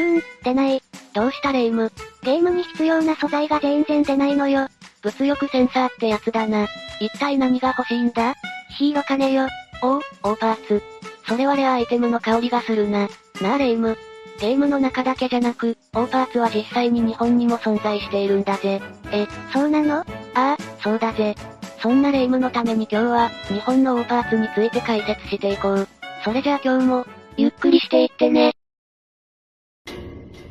ーん、出ない。どうしたレイム？ゲームに必要な素材が全然出ないのよ。物欲センサーってやつだな。一体何が欲しいんだ？ヒーロー金よ。おう、オーパーツ。それはレアアイテムの香りがするな。なあレイム。ゲームの中だけじゃなく、オーパーツは実際に日本にも存在しているんだぜ。え、そうなの？ああ、そうだぜ。そんなレイムのために今日は、日本のオーパーツについて解説していこう。それじゃあ今日も、ゆっくりしていってね。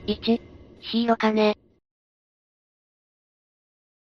1、ヒーロ金。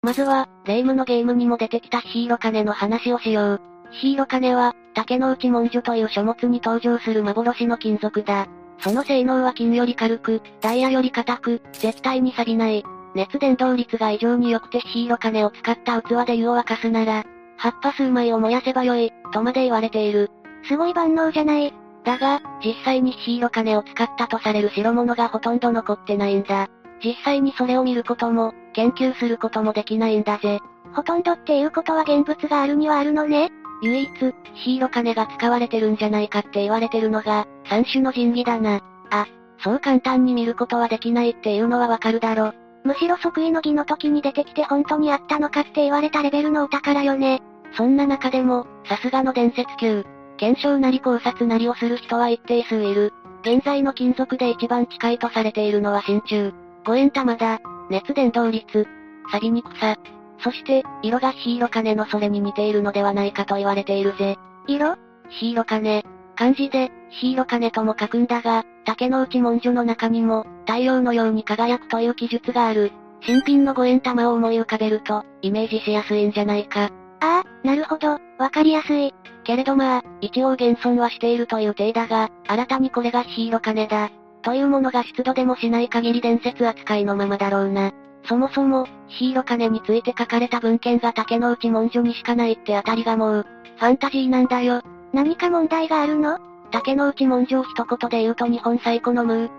まずは、レイムのゲームにも出てきたヒーロ金の話をしよう。ヒーロ金は、竹の内文書という書物に登場する幻の金属だ。その性能は金より軽く、ダイヤより硬く、絶対に錆びない。熱伝導率が異常に良くてヒーロ金を使った器で湯を沸かすなら、葉っぱ数枚を燃やせばよい、とまで言われている。すごい万能じゃない。だが、実際にヒーロ金を使ったとされる代物がほとんど残ってないんだ。実際にそれを見ることも、研究することもできないんだぜ。ほとんどっていうことは現物があるにはあるのね。唯一、ヒーロ金が使われてるんじゃないかって言われてるのが、三種の神器だな。あ、そう簡単に見ることはできないっていうのはわかるだろ。むしろ即位の儀の時に出てきて本当にあったのかって言われたレベルのお宝よね。そんな中でも、さすがの伝説級、検証なり考察なりをする人は一定数いる。現在の金属で一番近いとされているのは真鍮。五円玉だ。熱伝導率。錆びにくさ。そして、色がヒーロ金のそれに似ているのではないかと言われているぜ。色？ヒーロ金。漢字で、ヒーロ金とも書くんだが、竹の内文書の中にも、太陽のように輝くという記述がある。新品の五円玉を思い浮かべると、イメージしやすいんじゃないか。ああ、なるほど、わかりやすい。けれどまあ、一応現存はしているという体だが、新たにこれがヒーロ金だ。というものが出土でもしない限り伝説扱いのままだろうな。そもそも、ヒーロ金について書かれた文献が竹の内文書にしかないってあたりがもう、ファンタジーなんだよ。何か問題があるの？竹の内文書を一言で言うと日本最古のムー。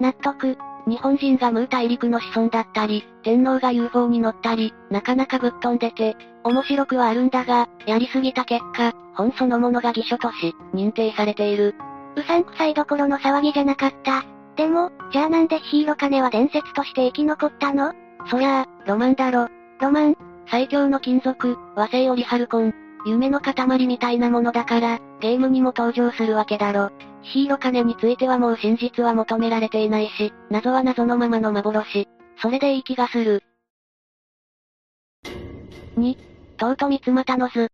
納得。日本人がムー大陸の子孫だったり、天皇が UFO に乗ったり、なかなかぶっ飛んでて、面白くはあるんだが、やりすぎた結果、本そのものが偽書とし、認定されている。うさんくさいどころの騒ぎじゃなかった。でも、じゃあなんでヒーロ金は伝説として生き残ったの？そりゃあ、ロマンだろ。ロマン最強の金属、和製オリハルコン。夢の塊みたいなものだから、ゲームにも登場するわけだろ。ヒーロカネについてはもう真実は求められていないし、謎は謎のままの幻。それでいい気がする。2、トウト三つ股の図。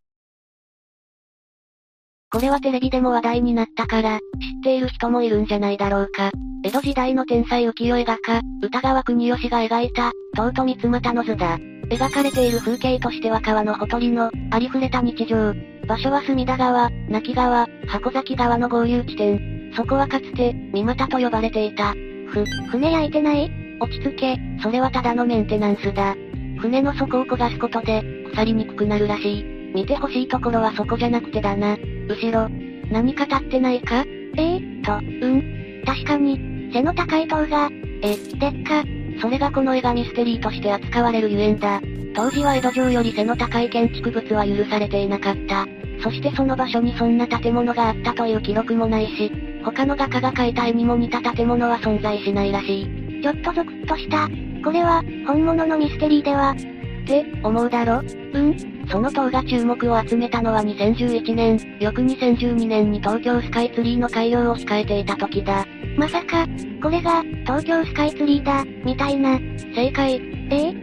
これはテレビでも話題になったから、知っている人もいるんじゃないだろうか。江戸時代の天才浮世絵画家、歌川国義が描いた、トウト三つ股の図だ。描かれている風景としては川のほとりの、ありふれた日常。場所は隅田川、亡き川、箱崎川の合流地点。そこはかつて、三股と呼ばれていた。ふ、船焼いてない？落ち着け、それはただのメンテナンスだ。船の底を焦がすことで、腐りにくくなるらしい。見てほしいところはそこじゃなくてだな。後ろ。何か立ってないか？えー、と、うん。確かに、背の高い塔が、え、でっか。それがこの絵がミステリーとして扱われるゆえんだ。当時は江戸城より背の高い建築物は許されていなかった。そしてその場所にそんな建物があったという記録もないし、他の画家が描いた絵にも似た建物は存在しないらしい。ちょっとゾクッとした。これは、本物のミステリーでは。って、思うだろ？うん。その塔が注目を集めたのは2011年、翌2012年に東京スカイツリーの開業を控えていた時だ。まさか、これが、東京スカイツリーだ、みたいな。正解。え？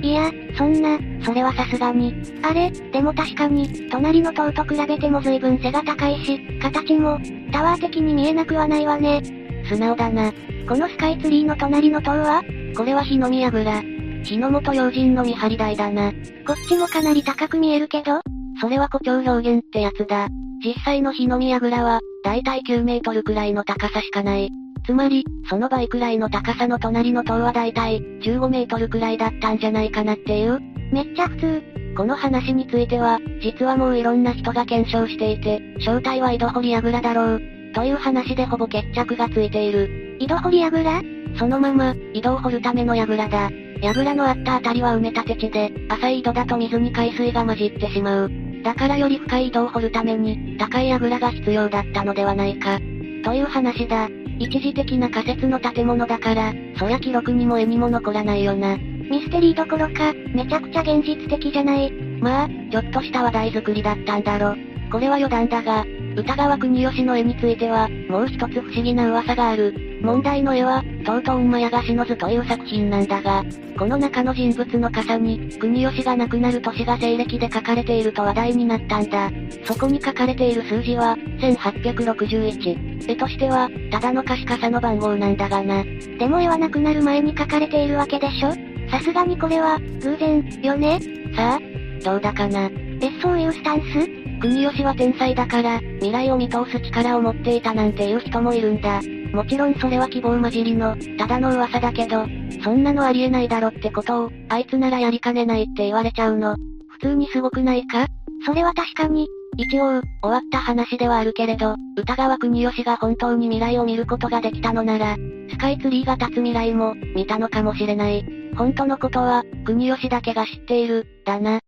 いや、そんな、それはさすがに。あれ、でも確かに、隣の塔と比べても随分背が高いし、形も、タワー的に見えなくはないわね。素直だな。このスカイツリーの隣の塔は？これは日の宮倉。日の本要人の見張り台だな。こっちもかなり高く見えるけどそれは誇張表現ってやつだ。実際の日の宮倉は、だいたい9メートルくらいの高さしかない。つまり、その倍くらいの高さの隣の塔はだいたい15メートルくらいだったんじゃないかなっていう。めっちゃ普通。この話については、実はもういろんな人が検証していて、正体は井戸堀櫓だろう。という話でほぼ決着がついている。井戸堀櫓？そのまま、井戸を掘るための櫓だ。櫓のあったあたりは埋め立て地で、浅い井戸だと水に海水が混じってしまう。だからより深い井戸を掘るために、高い櫓が必要だったのではないか。という話だ。一時的な仮設の建物だから、そりゃ記録にも絵にも残らないよな。ミステリーどころか、めちゃくちゃ現実的じゃない。まあ、ちょっとした話題作りだったんだろ。これは余談だが、歌川国吉の絵については、もう一つ不思議な噂がある。問題の絵は、とうとう馬やがしの図という作品なんだが、この中の人物の傘に、国吉が亡くなる年が西暦で書かれていると話題になったんだ。そこに書かれている数字は、1861。絵としては、ただの貸し傘の番号なんだがな。でも絵はなくなる前に書かれているわけでしょ？さすがにこれは、偶然、よね？さあ、どうだかな？え、そういうスタンス？国吉は天才だから、未来を見通す力を持っていたなんていう人もいるんだ。もちろんそれは希望混じりの、ただの噂だけど、そんなのありえないだろってことを、あいつならやりかねないって言われちゃうの。普通にすごくないか？それは確かに。一応、終わった話ではあるけれど、歌川国吉が本当に未来を見ることができたのなら、スカイツリーが立つ未来も、見たのかもしれない。本当のことは、国吉だけが知っている、だな。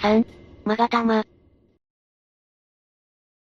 3、マガタマ。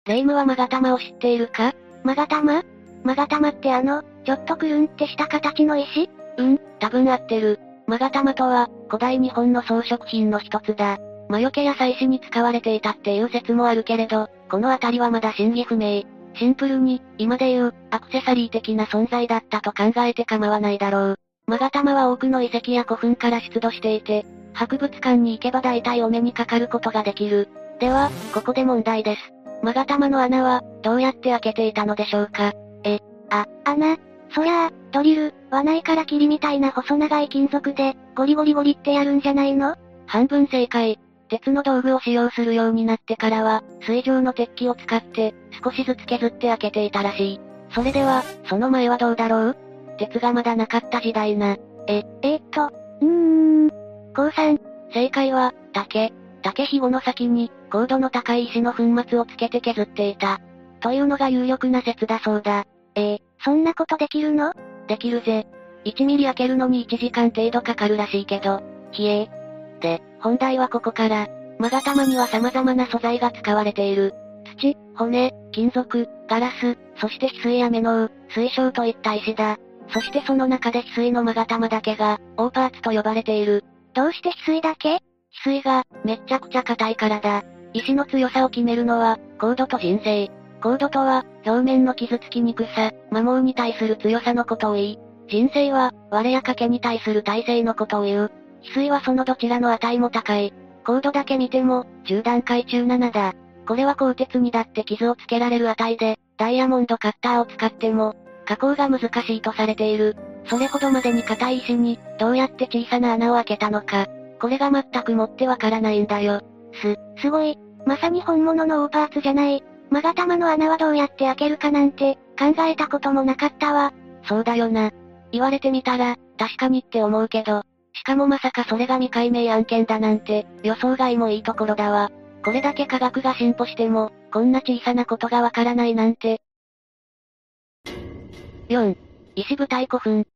レイムはマガタマを知っているか？マガタマ？マガタマってあの、ちょっとくるんってした形の石？うん、多分合ってる。マガタマとは、古代日本の装飾品の一つだ。魔除けや祭祀に使われていたっていう説もあるけれど、この辺りはまだ真偽不明。シンプルに、今で言う、アクセサリー的な存在だったと考えて構わないだろう。マガタマは多くの遺跡や古墳から出土していて、博物館に行けば大体お目にかかることができる。では、ここで問題です。勾玉の穴は、どうやって開けていたのでしょうか？え、あ、穴？そりゃあ、ドリル、輪内から霧みたいな細長い金属で、ゴリゴリゴリってやるんじゃないの？半分正解。鉄の道具を使用するようになってからは、水上の鉄器を使って、少しずつ削って開けていたらしい。それでは、その前はどうだろう？鉄がまだなかった時代な。え、えー、っと、うーん、高3。正解は、竹。竹ひごの先に、高度の高い石の粉末をつけて削っていた。というのが有力な説だそうだ。えー、そんなことできるの？できるぜ。1ミリ開けるのに1時間程度かかるらしいけど、ひえー。で、本題はここから、マガタマには様々な素材が使われている。土、骨、金属、ガラス、そして翡翠やメノウ、水晶といった石だ。そしてその中で翡翠のマガタマだけが、オーパーツと呼ばれている。どうして翡翠だけ？翡翠が、めっちゃくちゃ硬いからだ。石の強さを決めるのは、高度と人生。高度とは、表面の傷つきにくさ、摩耗に対する強さのことを言い、人生は、割れや欠けに対する耐性のことを言う。翡翠はそのどちらの値も高い。高度だけ見ても、10段階中7だ。これは鋼鉄にだって傷をつけられる値で、ダイヤモンドカッターを使っても、加工が難しいとされている。それほどまでに硬い石に、どうやって小さな穴を開けたのか。これが全くもってわからないんだよ。す、すごい。まさに本物のオーパーツじゃない。マガタマの穴はどうやって開けるかなんて、考えたこともなかったわ。そうだよな。言われてみたら、確かにって思うけど、しかもまさかそれが未解明案件だなんて、予想外もいいところだわ。これだけ科学が進歩しても、こんな小さなことがわからないなんて。4. 石舞台古墳。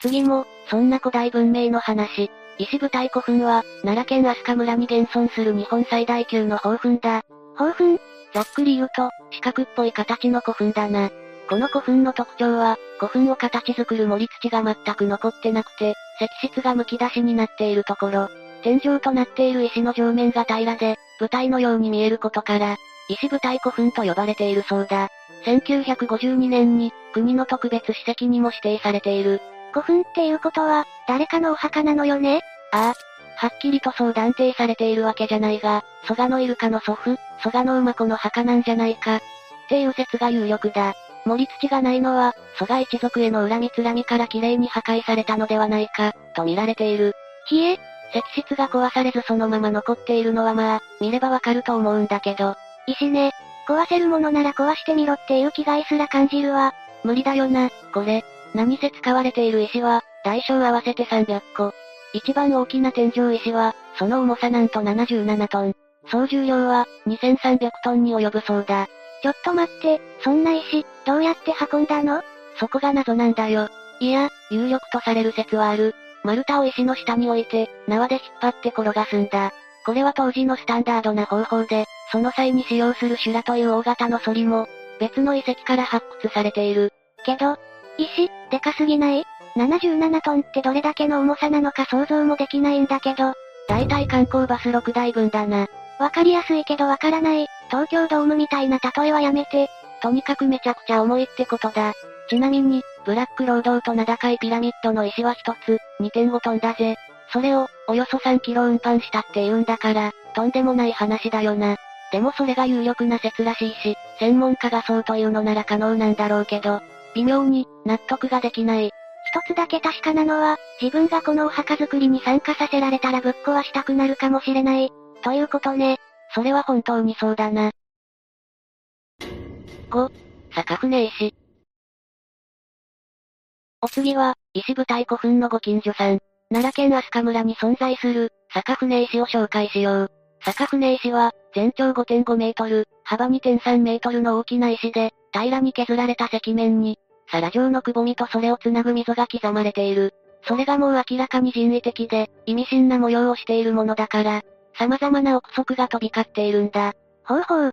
次も、そんな古代文明の話。石舞台古墳は、奈良県飛鳥村に現存する日本最大級の宝墳だ。宝墳？ざっくり言うと、四角っぽい形の古墳だな。この古墳の特徴は、古墳を形作る盛り土が全く残ってなくて、石質が剥き出しになっているところ、天井となっている石の上面が平らで、舞台のように見えることから、石舞台古墳と呼ばれているそうだ。1952年に、国の特別史跡にも指定されている。古墳っていうことは、誰かのお墓なのよね？ああ。はっきりとそう断定されているわけじゃないが、蘇我のイルカの祖父、蘇我の馬子の墓なんじゃないか。っていう説が有力だ。盛り土がないのは、蘇我一族への恨みつらみから綺麗に破壊されたのではないか、と見られている。ひえ石質が壊されずそのまま残っているのはまあ、見ればわかると思うんだけど。石ね。壊せるものなら壊してみろっていう気概すら感じるわ。無理だよな、これ。何せ使われている石は、大小合わせて300個。一番大きな天井石は、その重さなんと77トン。総重量は、2300トンに及ぶそうだ。ちょっと待って、そんな石、どうやって運んだの？そこが謎なんだよ。いや、有力とされる説はある。丸太を石の下に置いて、縄で引っ張って転がすんだ。これは当時のスタンダードな方法で、その際に使用する修羅という大型のソリも、別の遺跡から発掘されている。けど、石、でかすぎない ?77 トンってどれだけの重さなのか想像もできないんだけど。大体観光バス6台分だな。わかりやすいけどわからない。東京ドームみたいな例えはやめて。とにかくめちゃくちゃ重いってことだ。ちなみに、ブラックロードと名高いピラミッドの石は一つ、2.5トンだぜ。それを、およそ3キロ運搬したって言うんだから、とんでもない話だよな。でもそれが有力な説らしいし、専門家がそうというのなら可能なんだろうけど、微妙に、納得ができない。一つだけ確かなのは、自分がこのお墓作りに参加させられたらぶっ壊したくなるかもしれない。ということね。それは本当にそうだな。5、坂船石。お次は、石舞台古墳のご近所さん。奈良県飛鳥村に存在する、坂船石を紹介しよう。坂船石は、全長5.5メートル、幅2.3メートルの大きな石で、平らに削られた石面に、皿状のくぼみとそれをつなぐ溝が刻まれている。それがもう明らかに人為的で、意味深な模様をしているものだから、様々な憶測が飛び交っているんだ。ほうほう。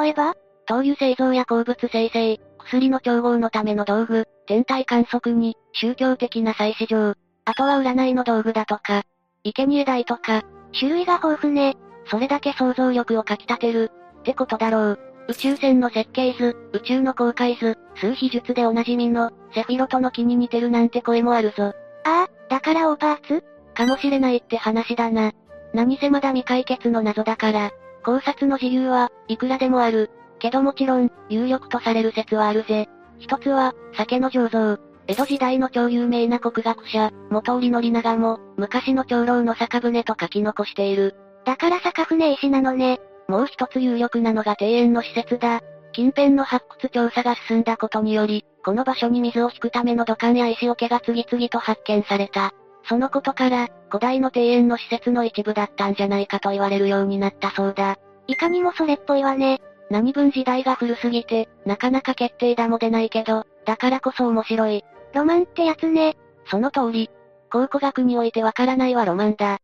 例えば？灯油製造や鉱物生成、薬の調合のための道具、天体観測に、宗教的な祭祀場、あとは占いの道具だとか、生贄台とか、種類が豊富ね。それだけ想像力をかき立てる、ってことだろう。宇宙船の設計図、宇宙の公開図、数秘術でおなじみの、セフィロトの木に似てるなんて声もあるぞ。ああ、だからオーパーツかもしれないって話だな。何せまだ未解決の謎だから、考察の自由は、いくらでもある。けどもちろん、有力とされる説はあるぜ。一つは、酒の醸造。江戸時代の超有名な国学者、元織宣長も、昔の長老の酒舟と書き残している。だから酒船石なのね。もう一つ有力なのが庭園の施設だ。近辺の発掘調査が進んだことにより、この場所に水を引くための土管や石桶が次々と発見された。そのことから、古代の庭園の施設の一部だったんじゃないかと言われるようになったそうだ。いかにもそれっぽいわね。何分時代が古すぎて、なかなか決定打も出ないけど、だからこそ面白い。ロマンってやつね。その通り。考古学においてわからないはロマンだ。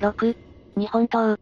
6、日本刀。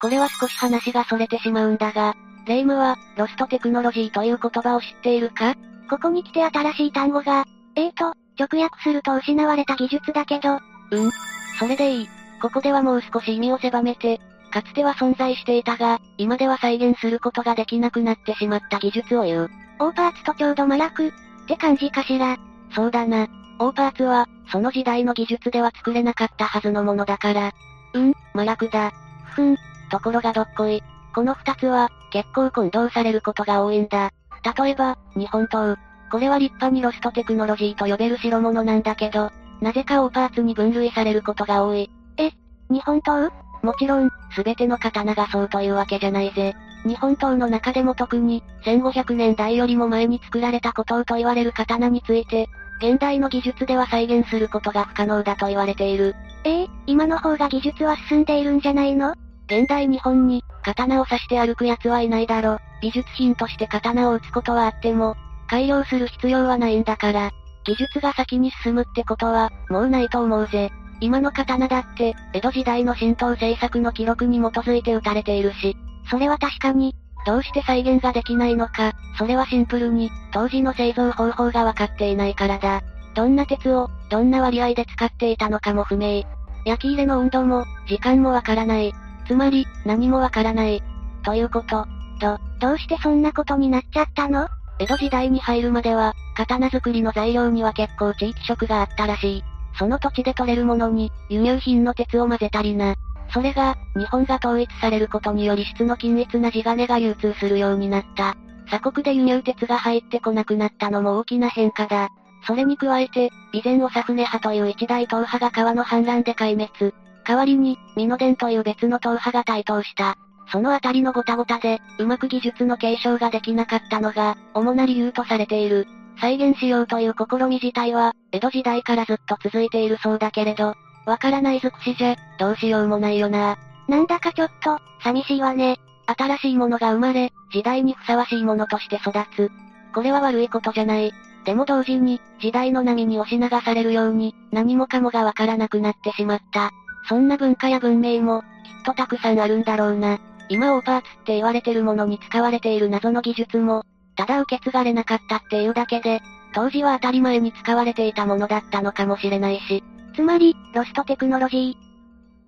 これは少し話が逸れてしまうんだが、レイムは、ロストテクノロジーという言葉を知っているか？ここに来て新しい単語が、えーと、直訳すると失われた技術だけど。うん。それでいい。ここではもう少し意味を狭めて、かつては存在していたが、今では再現することができなくなってしまった技術を言う。オーパーツとちょうど麻薬、って感じかしら。そうだな。オーパーツは、その時代の技術では作れなかったはずのものだから。うん、麻薬だ。ふん。ところがどっこい。この二つは、結構混同されることが多いんだ。例えば、日本刀。これは立派にロストテクノロジーと呼べる代物なんだけど、なぜかオーパーツに分類されることが多い。え、日本刀？もちろん、すべての刀がそうというわけじゃないぜ。日本刀の中でも特に、1500年代よりも前に作られた古刀と言われる刀について、現代の技術では再現することが不可能だと言われている。ええー、今の方が技術は進んでいるんじゃないの？現代日本に、刀を刺して歩く奴はいないだろ。美術品として刀を打つことはあっても、改良する必要はないんだから、技術が先に進むってことは、もうないと思うぜ。今の刀だって、江戸時代の神道政策の記録に基づいて打たれているし、それは確かに、どうして再現ができないのか、それはシンプルに、当時の製造方法がわかっていないからだ。どんな鉄を、どんな割合で使っていたのかも不明。焼き入れの温度も、時間もわからない。つまり、何もわからない。ということ。ど、どうしてそんなことになっちゃったの？江戸時代に入るまでは、刀作りの材料には結構地域色があったらしい。その土地で採れるものに、輸入品の鉄を混ぜたりな。それが、日本が統一されることにより質の均一な地金が流通するようになった。鎖国で輸入鉄が入ってこなくなったのも大きな変化だ。それに加えて、備前長船派という一大党派が川の反乱で壊滅。代わりに、美濃伝という別の党派が台頭した。そのあたりのごたごたで、うまく技術の継承ができなかったのが、主な理由とされている。再現しようという試み自体は、江戸時代からずっと続いているそうだけれど、わからない尽くしじゃ、どうしようもないよな。なんだかちょっと、寂しいわね。新しいものが生まれ、時代にふさわしいものとして育つ。これは悪いことじゃない。でも同時に、時代の波に押し流されるように、何もかもがわからなくなってしまった。そんな文化や文明も、きっとたくさんあるんだろうな。今オーパーツって言われてるものに使われている謎の技術も、ただ受け継がれなかったっていうだけで、当時は当たり前に使われていたものだったのかもしれないし。つまり、ロストテクノロジー。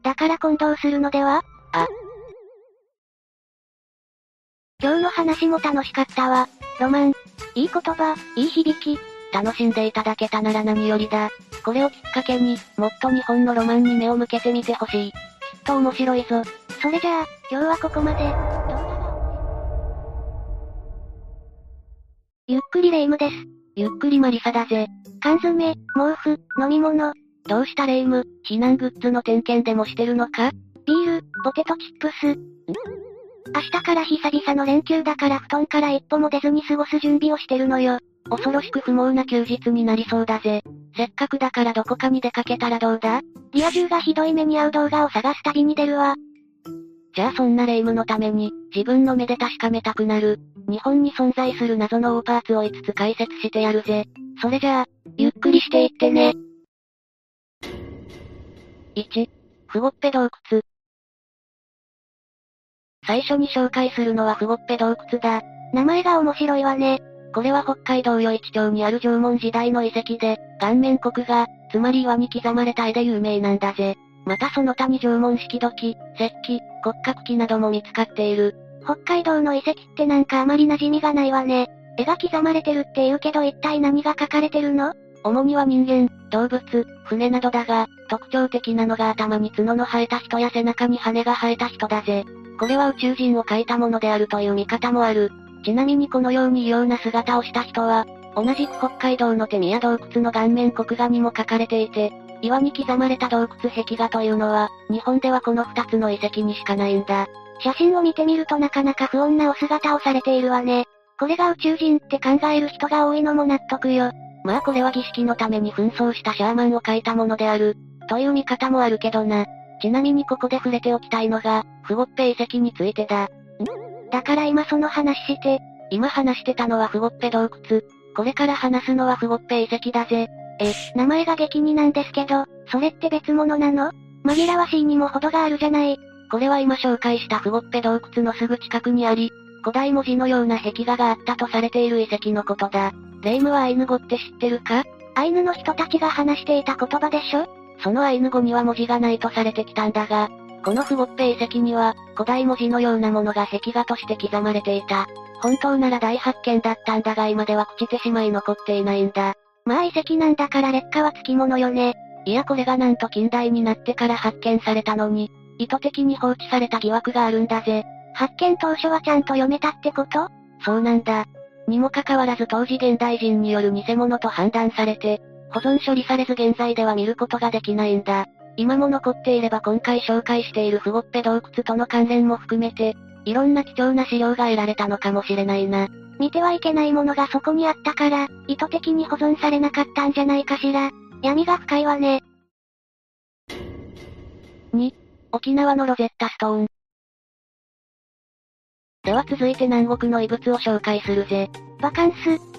だから混同するのでは？あ。今日の話も楽しかったわ。ロマン。いい言葉、いい響き。楽しんでいただけたなら何よりだ。これをきっかけに、もっと日本のロマンに目を向けてみてほしい。きっと面白いぞ。それじゃあ、今日はここまで。ゆっくりレ夢ムです。ゆっくりマリサだぜ。缶詰、毛布、飲み物。どうしたレ夢？ム、避難グッズの点検でもしてるのか？ビール、ポテトチップス。明日から久々の連休だから布団から一歩も出ずに過ごす準備をしてるのよ。恐ろしく不毛な休日になりそうだぜ。せっかくだからどこかに出かけたらどうだ？リア充がひどい目に遭う動画を探す旅に出るわ。じゃあそんな霊夢のために、自分の目で確かめたくなる、日本に存在する謎のオーパーツを5つ解説してやるぜ。それじゃあ、ゆっくりしていってね。1、フゴッペ洞窟。最初に紹介するのはフゴッペ洞窟だ。名前が面白いわね。これは北海道余市町にある縄文時代の遺跡で、顔面国画、つまり岩に刻まれた絵で有名なんだぜ。またその他に縄文式土器、石器、骨格器なども見つかっている。北海道の遺跡ってなんかあまり馴染みがないわね。絵が刻まれてるって言うけど一体何が書かれてるの？主には人間、動物、船などだが、特徴的なのが頭に角の生えた人や背中に羽が生えた人だぜ。これは宇宙人を描いたものであるという見方もある。ちなみにこのように異様な姿をした人は、同じく北海道の手宮洞窟の顔面国画にも書かれていて、岩に刻まれた洞窟壁画というのは、日本ではこの二つの遺跡にしかないんだ。写真を見てみるとなかなか不穏なお姿をされているわね。これが宇宙人って考える人が多いのも納得よ。まあこれは儀式のために紛争したシャーマンを描いたものである、という見方もあるけどな。ちなみにここで触れておきたいのが、フゴッペ遺跡についてだ。んだから今その話して。今話してたのはフゴッペ洞窟。これから話すのはフゴッペ遺跡だぜ。え、名前が激似なんですけど、それって別物なの？紛らわしいにも程があるじゃない。これは今紹介したフゴッペ洞窟のすぐ近くにあり、古代文字のような壁画があったとされている遺跡のことだ。レイムはアイヌ語って知ってるか？アイヌの人たちが話していた言葉でしょ？そのアイヌ語には文字がないとされてきたんだが、このフゴッペ遺跡には、古代文字のようなものが壁画として刻まれていた。本当なら大発見だったんだが今では朽ちてしまい残っていないんだ。まあ遺跡なんだから劣化はつきものよね。いやこれがなんと近代になってから発見されたのに、意図的に放置された疑惑があるんだぜ。発見当初はちゃんと読めたってこと？そうなんだ。にもかかわらず当時現代人による偽物と判断されて、保存処理されず現在では見ることができないんだ。今も残っていれば今回紹介しているフゴッペ洞窟との関連も含めて、いろんな貴重な資料が得られたのかもしれないな。見てはいけないものがそこにあったから、意図的に保存されなかったんじゃないかしら。闇が深いわね。2、沖縄のロゼッタストーン。では続いて南国の遺物を紹介するぜ。バカンス、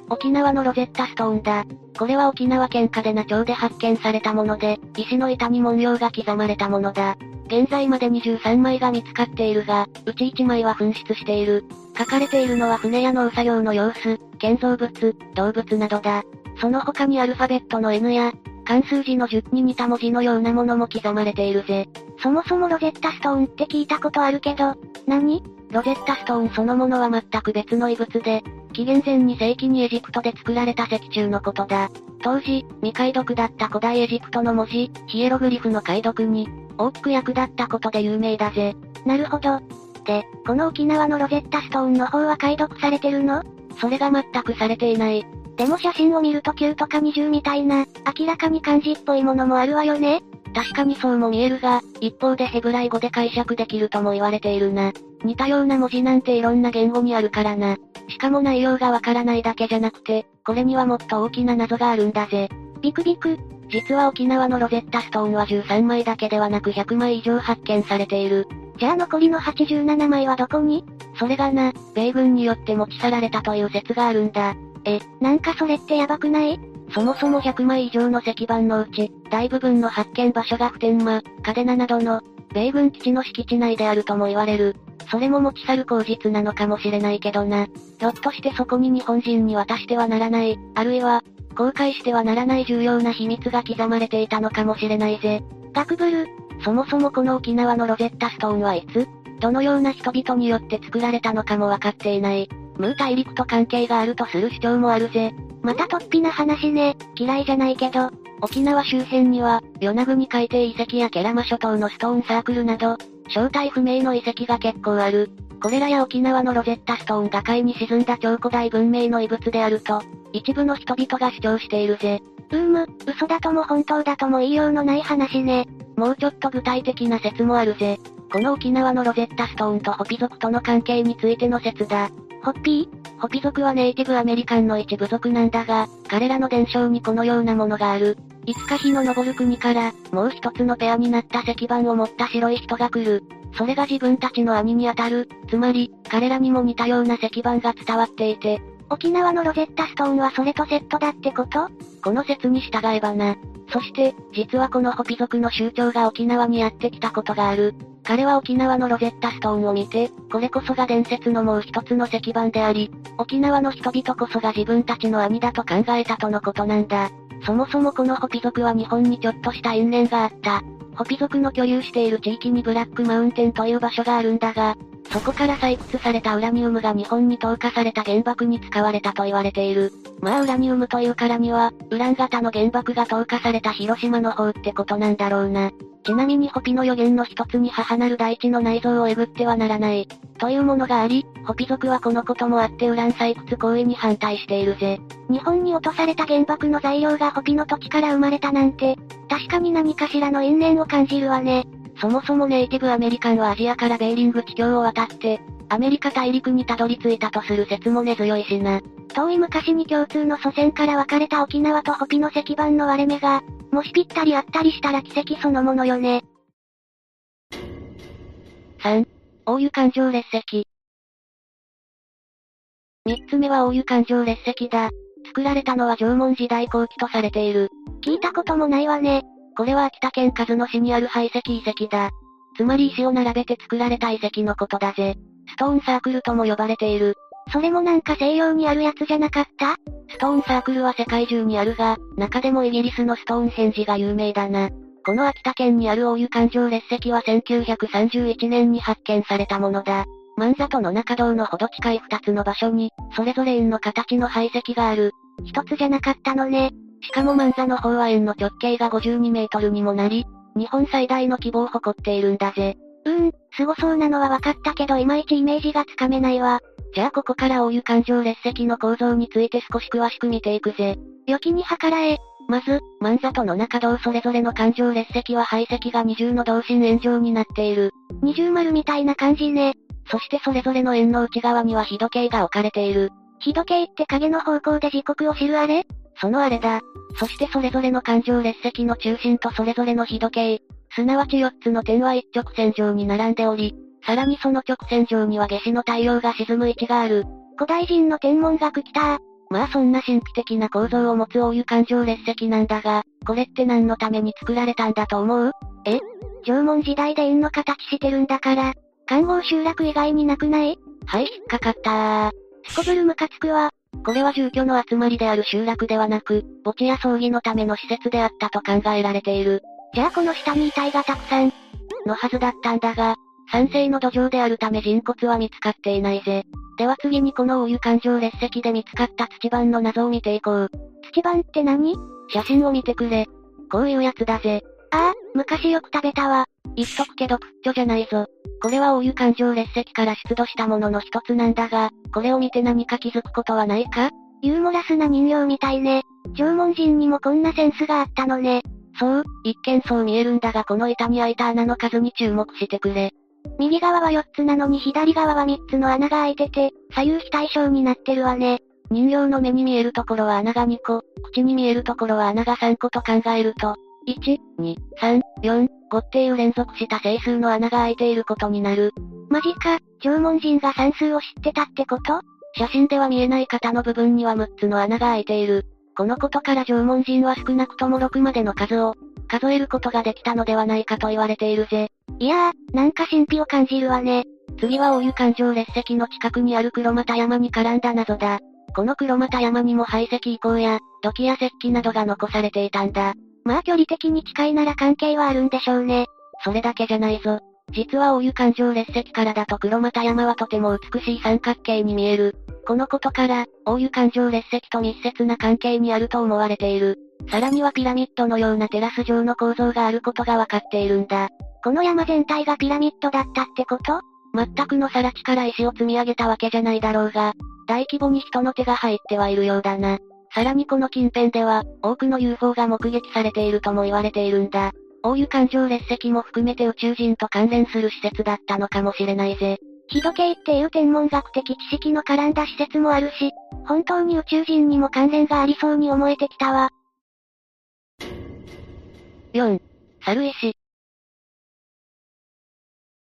沖縄のロゼッタストーンだ。これは沖縄県嘉手納町で発見されたもので、石の板に文様が刻まれたものだ。現在まで23枚が見つかっているが、うち1枚は紛失している。書かれているのは船や農作業の様子、建造物、動物などだ。その他にアルファベットの N や、漢数字の10に似た文字のようなものも刻まれているぜ。そもそもロゼッタストーンって聞いたことあるけど、何？ロゼッタストーンそのものは全く別の遺物で、紀元前2世紀にエジプトで作られた石柱のことだ。当時、未解読だった古代エジプトの文字、ヒエログリフの解読に、大きく役立ったことで有名だぜ。なるほど。で、この沖縄のロゼッタストーンの方は解読されてるの？それが全くされていない。でも写真を見ると9とか20みたいな、明らかに漢字っぽいものもあるわよね確かにそうも見えるが、一方でヘブライ語で解釈できるとも言われているな。似たような文字なんていろんな言語にあるからな。しかも内容がわからないだけじゃなくて、これにはもっと大きな謎があるんだぜ。ビクビク。実は沖縄のロゼッタストーンは13枚だけではなく100枚以上発見されている。じゃあ残りの87枚はどこに？それがな、米軍によって持ち去られたという説があるんだ。え、なんかそれってやばくない？そもそも100枚以上の石板のうち、大部分の発見場所が普天間、嘉手納などの、米軍基地の敷地内であるとも言われる。それも持ち去る口実なのかもしれないけどな。ひょっとしてそこに日本人に渡してはならない、あるいは、公開してはならない重要な秘密が刻まれていたのかもしれないぜ。ガクブル。そもそもこの沖縄のロゼッタストーンはいつ、どのような人々によって作られたのかもわかっていない。ムー大陸と関係があるとする主張もあるぜ。また突飛な話ね。嫌いじゃないけど。沖縄周辺には、与那国海底遺跡やケラマ諸島のストーンサークルなど、正体不明の遺跡が結構ある。これらや沖縄のロゼッタストーンが海に沈んだ超古代文明の遺物であると、一部の人々が主張しているぜ。うーむ、嘘だとも本当だとも言いようのない話ね。もうちょっと具体的な説もあるぜ。この沖縄のロゼッタストーンとホピ族との関係についての説だ。ホッピー？ホピ族はネイティブアメリカンの一部族なんだが、彼らの伝承にこのようなものがある。いつか日の昇る国から、もう一つのペアになった石板を持った白い人が来る。それが自分たちの兄にあたる。つまり、彼らにも似たような石板が伝わっていて。沖縄のロゼッタストーンはそれとセットだってこと？この説に従えばな。そして、実はこのホピ族の酋長が沖縄にやってきたことがある。彼は沖縄のロゼッタストーンを見て、これこそが伝説のもう一つの石板であり、沖縄の人々こそが自分たちの兄だと考えたとのことなんだ。そもそもこのホピ族は日本にちょっとした因縁があった。ホピ族の居留している地域にブラックマウンテンという場所があるんだが、そこから採掘されたウラニウムが日本に投下された原爆に使われたと言われている。まあウラニウムというからには、ウラン型の原爆が投下された広島の方ってことなんだろうな。ちなみにホピの予言の一つに母なる大地の内臓をえぐってはならない。というものがあり、ホピ族はこのこともあってウラン採掘行為に反対しているぜ。日本に落とされた原爆の材料がホピの土地から生まれたなんて、確かに何かしらの因縁を感じるわね。そもそもネイティブアメリカンはアジアからベーリング地境を渡って、アメリカ大陸にたどり着いたとする説も根強いしな。遠い昔に共通の祖先から分かれた沖縄とホピの石板の割れ目が、もしぴったりあったりしたら奇跡そのものよね。3、大湯環状列石。三つ目は大湯環状列石だ。作られたのは縄文時代後期とされている。聞いたこともないわね。これは秋田県鹿野市にある廃石遺跡だ。つまり石を並べて作られた遺跡のことだぜ。ストーンサークルとも呼ばれている。それもなんか西洋にあるやつじゃなかった？ストーンサークルは世界中にあるが、中でもイギリスのストーンヘンジが有名だな。この秋田県にある大湯環状列石は1931年に発見されたものだ。万里の中道のほど近い二つの場所に、それぞれ円の形の排石がある。一つじゃなかったのね。しかも万座の方は円の直径が52メートルにもなり、日本最大の規模を誇っているんだぜ。うーん、凄そうなのは分かったけどいまいちイメージがつかめないわ。じゃあここから大湯環状列石の構造について少し詳しく見ていくぜ。良きに計らえ。まず、万里の中道それぞれの環状列石は排石が二重の同心円状になっている。二重丸みたいな感じね。そしてそれぞれの円の内側には日時計が置かれている。日時計って影の方向で時刻を知るあれ？そのあれだ。そしてそれぞれの環状列石の中心とそれぞれの日時計、すなわち4つの点は一直線上に並んでおり、さらにその直線上には夏至の太陽が沈む位置がある。古代人の天文学来たまあそんな神秘的な構造を持つ大湯環状列石なんだが、これって何のために作られたんだと思う？え？縄文時代で円の形してるんだから、観光集落以外になくない？はい、引っかかったー。すこぶるムカつくわ。これは住居の集まりである集落ではなく、墓地や葬儀のための施設であったと考えられている。じゃあこの下に遺体がたくさん、のはずだったんだが、酸性の土壌であるため人骨は見つかっていないぜ。では次にこの大湯環状列石で見つかった土板の謎を見ていこう。土板って何？写真を見てくれ。こういうやつだぜ。ああ、昔よく食べたわ。言っとくけどプッチョじゃないぞ。これは大湯環状列石から出土したものの一つなんだが、これを見て何か気づくことはないか？ユーモラスな人形みたいね。縄文人にもこんなセンスがあったのね。そう、一見そう見えるんだがこの板に開いた穴の数に注目してくれ。右側は4つなのに左側は3つの穴が開いてて、左右非対称になってるわね。人形の目に見えるところは穴が2個、口に見えるところは穴が3個と考えると、1、2、3、4、5っていう連続した整数の穴が開いていることになる。マジか、縄文人が算数を知ってたってこと？写真では見えない型の部分には6つの穴が開いている。このことから縄文人は少なくとも6までの数を、数えることができたのではないかと言われているぜ。いやー、なんか神秘を感じるわね。次は大湯環状列石の近くにある黒又山に絡んだ謎だ。この黒又山にも排石遺構や、土器や石器などが残されていたんだ。まあ距離的に近いなら関係はあるんでしょうね。それだけじゃないぞ。実は大湯環状列石からだと黒又山はとても美しい三角形に見える。このことから、大湯環状列石と密接な関係にあると思われている。さらにはピラミッドのようなテラス状の構造があることがわかっているんだ。この山全体がピラミッドだったってこと？全くの更地から石を積み上げたわけじゃないだろうが、大規模に人の手が入ってはいるようだな。さらにこの近辺では、多くの UFO が目撃されているとも言われているんだ。大湯環状列石も含めて宇宙人と関連する施設だったのかもしれないぜ。日時計っていう天文学的知識の絡んだ施設もあるし、本当に宇宙人にも関連がありそうに思えてきたわ。4. 猿石。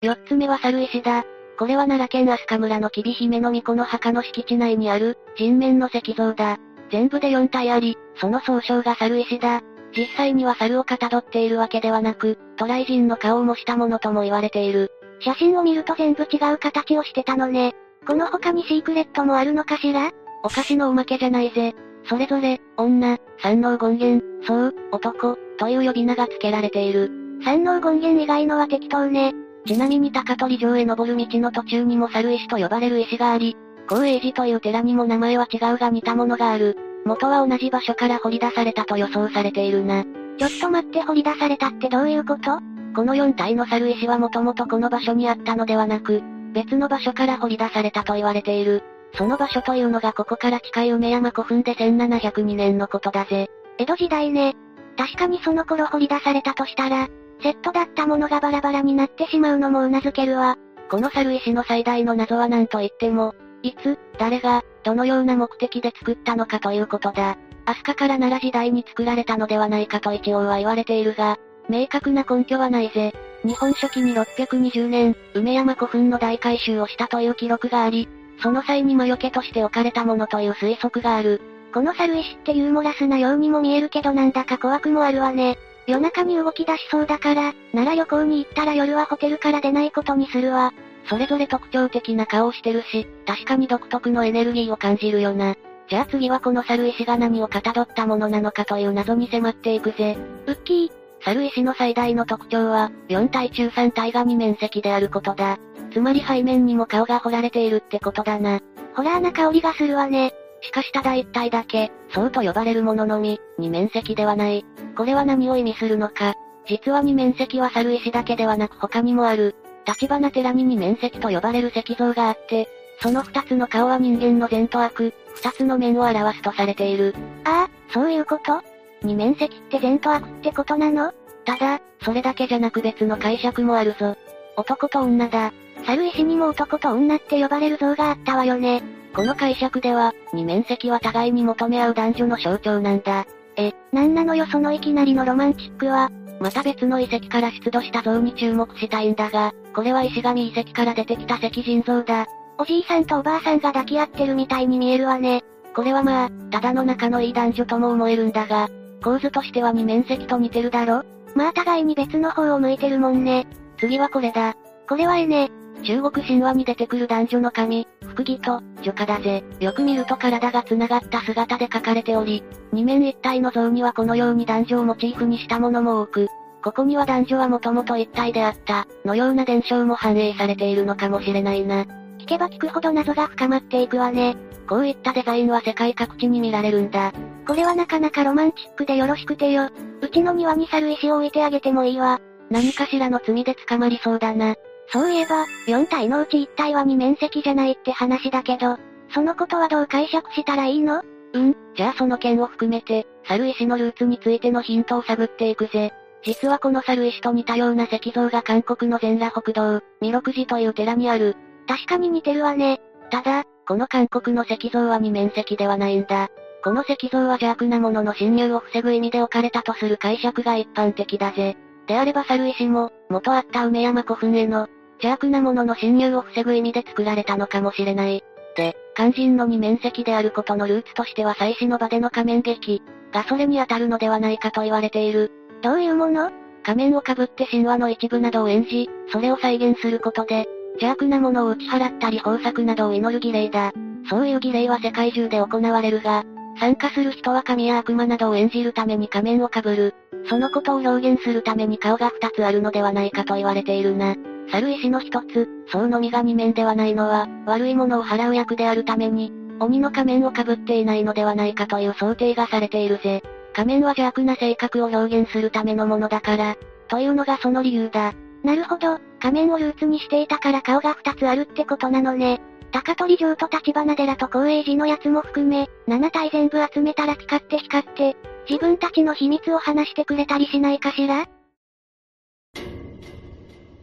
四つ目は猿石だ。これは奈良県飛鳥村の吉備姫の巫女の墓の敷地内にある、人面の石像だ。全部で4体あり、その総称が猿石だ。実際には猿をかたどっているわけではなく、渡来人の顔を模したものとも言われている。写真を見ると全部違う形をしてたのね。この他にシークレットもあるのかしら？お菓子のおまけじゃないぜ。それぞれ、女、三能権現、そう、男、という呼び名が付けられている。三能権現以外のは適当ね。ちなみに高取城へ登る道の途中にも猿石と呼ばれる石があり、高栄寺という寺にも名前は違うが似たものがある。元は同じ場所から掘り出されたと予想されているな。ちょっと待って掘り出されたってどういうこと？この4体の猿石はもともとこの場所にあったのではなく、別の場所から掘り出されたと言われている。その場所というのがここから近い梅山古墳で1702年のことだぜ。江戸時代ね。確かにその頃掘り出されたとしたら、セットだったものがバラバラになってしまうのも頷けるわ。この猿石の最大の謎は何と言っても、いつ、誰が、どのような目的で作ったのかということだ。飛鳥から奈良時代に作られたのではないかと一応は言われているが、明確な根拠はないぜ。日本書紀に620年、梅山古墳の大改修をしたという記録があり、その際に魔除けとして置かれたものという推測がある。この猿石ってユーモラスなようにも見えるけどなんだか怖くもあるわね。夜中に動き出しそうだから、奈良旅行に行ったら夜はホテルから出ないことにするわ。それぞれ特徴的な顔をしてるし、確かに独特のエネルギーを感じるよな。じゃあ次はこの猿石が何をかたどったものなのかという謎に迫っていくぜ。ウッキー、猿石の最大の特徴は、4体中3体が2面積であることだ。つまり背面にも顔が彫られているってことだな。ホラーな香りがするわね。しかしただ1体だけ、そうと呼ばれるもののみ、2面積ではない。これは何を意味するのか。実は2面積は猿石だけではなく他にもある。立花寺に2面積と呼ばれる石像があって、その2つの顔は人間の善と悪、2つの面を表すとされている。ああ、そういうこと？二面積って善と悪ってことなの？ただ、それだけじゃなく別の解釈もあるぞ。男と女だ。猿石にも男と女って呼ばれる像があったわよね。この解釈では、二面積は互いに求め合う男女の象徴なんだ。え、なんなのよそのいきなりのロマンチックは。また別の遺跡から出土した像に注目したいんだが、これは石神遺跡から出てきた石人像だ。おじいさんとおばあさんが抱き合ってるみたいに見えるわね。これはまあ、ただの仲のいい男女とも思えるんだが、構図としては二面積と似てるだろ？まあ互いに別の方を向いてるもんね。次はこれだ。これはえね。中国神話に出てくる男女の神、福義と、女家だぜ。よく見ると体が繋がった姿で描かれており、二面一体の像にはこのように男女をモチーフにしたものも多く、ここには男女はもともと一体であった、のような伝承も反映されているのかもしれないな。聞けば聞くほど謎が深まっていくわね。こういったデザインは世界各地に見られるんだ。これはなかなかロマンチックでよろしくてよ。うちの庭に猿石を置いてあげてもいいわ。何かしらの罪で捕まりそうだな。そういえば、4体のうち1体は2面積じゃないって話だけど、そのことはどう解釈したらいいの？うん、じゃあその件を含めて、猿石のルーツについてのヒントを探っていくぜ。実はこの猿石と似たような石像が韓国の全裸北道、弥勒寺という寺にある。確かに似てるわね。ただ、この韓国の石像は二面積ではないんだ。この石像は邪悪なものの侵入を防ぐ意味で置かれたとする解釈が一般的だぜ。であれば猿石も、元あった梅山古墳への、邪悪なものの侵入を防ぐ意味で作られたのかもしれない。で、肝心の二面積であることのルーツとしては祭祀の場での仮面劇、がそれに当たるのではないかと言われている。どういうもの？仮面をかぶって神話の一部などを演じ、それを再現することで、邪悪なものを打ち払ったり豊作などを祈る儀礼だ。そういう儀礼は世界中で行われるが、参加する人は神や悪魔などを演じるために仮面をかぶる。そのことを表現するために顔が二つあるのではないかと言われているな。猿石の一つ、そうのみが二面ではないのは、悪いものを払う役であるために、鬼の仮面をかぶっていないのではないかという想定がされているぜ。仮面は邪悪な性格を表現するためのものだから、というのがその理由だ。なるほど、仮面をルーツにしていたから顔が二つあるってことなのね。高取城と立花寺と光栄寺のやつも含め、7体全部集めたらピカって光って、自分たちの秘密を話してくれたりしないかしら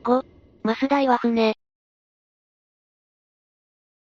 ?5、マスダイは船。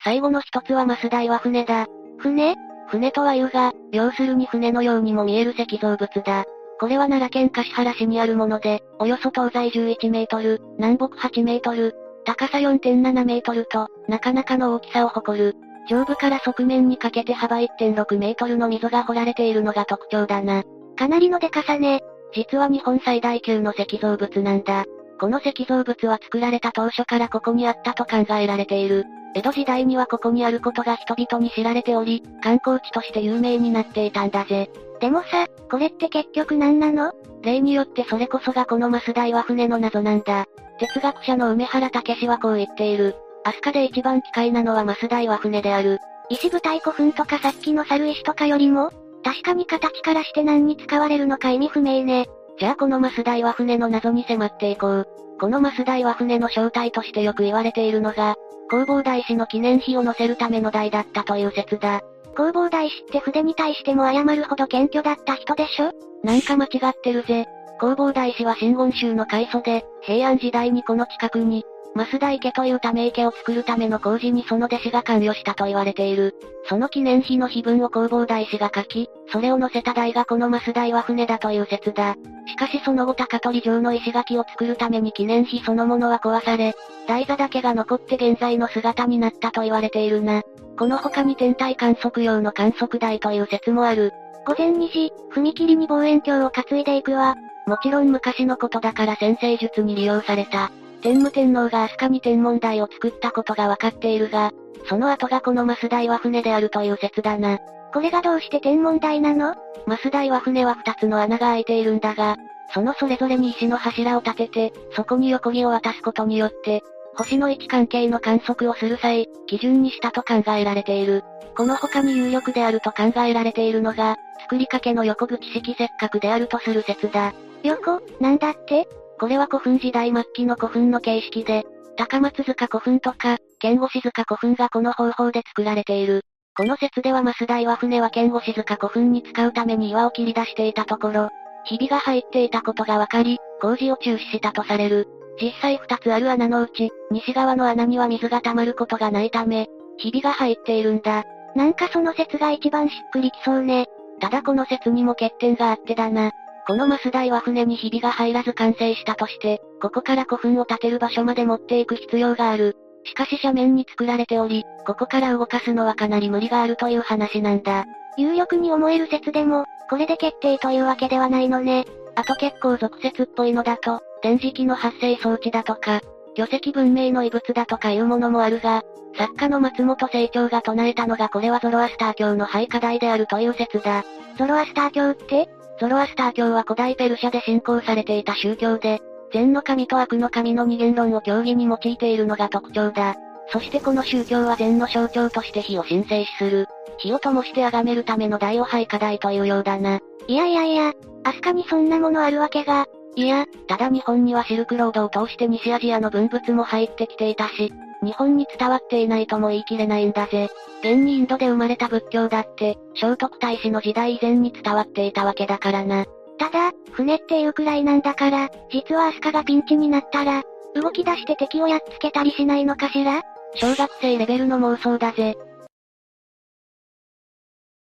最後の一つはマスダイは船だ。船？船とは言うが、要するに船のようにも見える石造物だ。これは奈良県橿原市にあるもので、およそ東西11メートル、南北8メートル、高さ4.7メートルと、なかなかの大きさを誇る。上部から側面にかけて幅1.6メートルの溝が掘られているのが特徴だな。かなりのデカさね。実は日本最大級の石造物なんだ。この石造物は作られた当初からここにあったと考えられている。江戸時代にはここにあることが人々に知られており、観光地として有名になっていたんだぜ。でもさ、これって結局何なの？例によってそれこそがこのマスダイは船の謎なんだ。哲学者の梅原武史はこう言っている。アスカで一番機械なのはマスダイは船である。石舞台古墳とかさっきの猿石とかよりも確かに形からして何に使われるのか意味不明ね。じゃあこのマスダイは船の謎に迫っていこう。このマスダイは船の正体としてよく言われているのが、弘法大師の記念碑を載せるための台だったという説だ。弘法大師って筆に対しても謝るほど謙虚だった人でしょ？なんか間違ってるぜ。弘法大師は真言宗の開祖で、平安時代にこの近くに、増田池というため池を作るための工事にその弟子が関与したと言われている。その記念碑の碑文を弘法大師が書き、それを載せた台がこの増田岩船だという説だ。しかしその後高取城の石垣を作るために記念碑そのものは壊され、台座だけが残って現在の姿になったと言われているな。この他に天体観測用の観測台という説もある。午前2時、踏切に望遠鏡を担いでいくわ。もちろん昔のことだから先生術に利用された。天武天皇が飛鳥に天文台を作ったことがわかっているが、その後がこの増台は船であるという説だな。これがどうして天文台なの？増台は船は二つの穴が開いているんだが、そのそれぞれに石の柱を立てて、そこに横木を渡すことによって、星の位置関係の観測をする際、基準にしたと考えられている。この他に有力であると考えられているのが、作りかけの横口式石角であるとする説だ。横、なんだって？これは古墳時代末期の古墳の形式で、高松塚古墳とか、剣越塚古墳がこの方法で作られている。この説では増台は船は剣越塚古墳に使うために岩を切り出していたところ、ひびが入っていたことがわかり、工事を中止したとされる。実際二つある穴のうち、西側の穴には水が溜まることがないため、ひびが入っているんだ。なんかその説が一番しっくりきそうね。ただこの説にも欠点があってだな。このマス台は船にひびが入らず完成したとして、ここから古墳を建てる場所まで持っていく必要がある。しかし斜面に作られており、ここから動かすのはかなり無理があるという話なんだ。有力に思える説でも、これで決定というわけではないのね。あと結構俗説っぽいのだと、展示機の発生装置だとか、巨石文明の遺物だとかいうものもあるが、作家の松本清張が唱えたのがこれはゾロアスター教の廃課題であるという説だ。ゾロアスター教って？ゾロアスター教は古代ペルシャで信仰されていた宗教で、善の神と悪の神の二元論を教義に用いているのが特徴だ。そしてこの宗教は善の象徴として火を神聖視する。火を灯して崇めるための大を廃課題というようだな。いやいやいや、アスカにそんなものあるわけが。いや、ただ日本にはシルクロードを通して西アジアの文物も入ってきていたし、日本に伝わっていないとも言い切れないんだぜ。現にインドで生まれた仏教だって、聖徳太子の時代以前に伝わっていたわけだからな。ただ、船っていうくらいなんだから、実はアスカがピンチになったら、動き出して敵をやっつけたりしないのかしら？小学生レベルの妄想だぜ。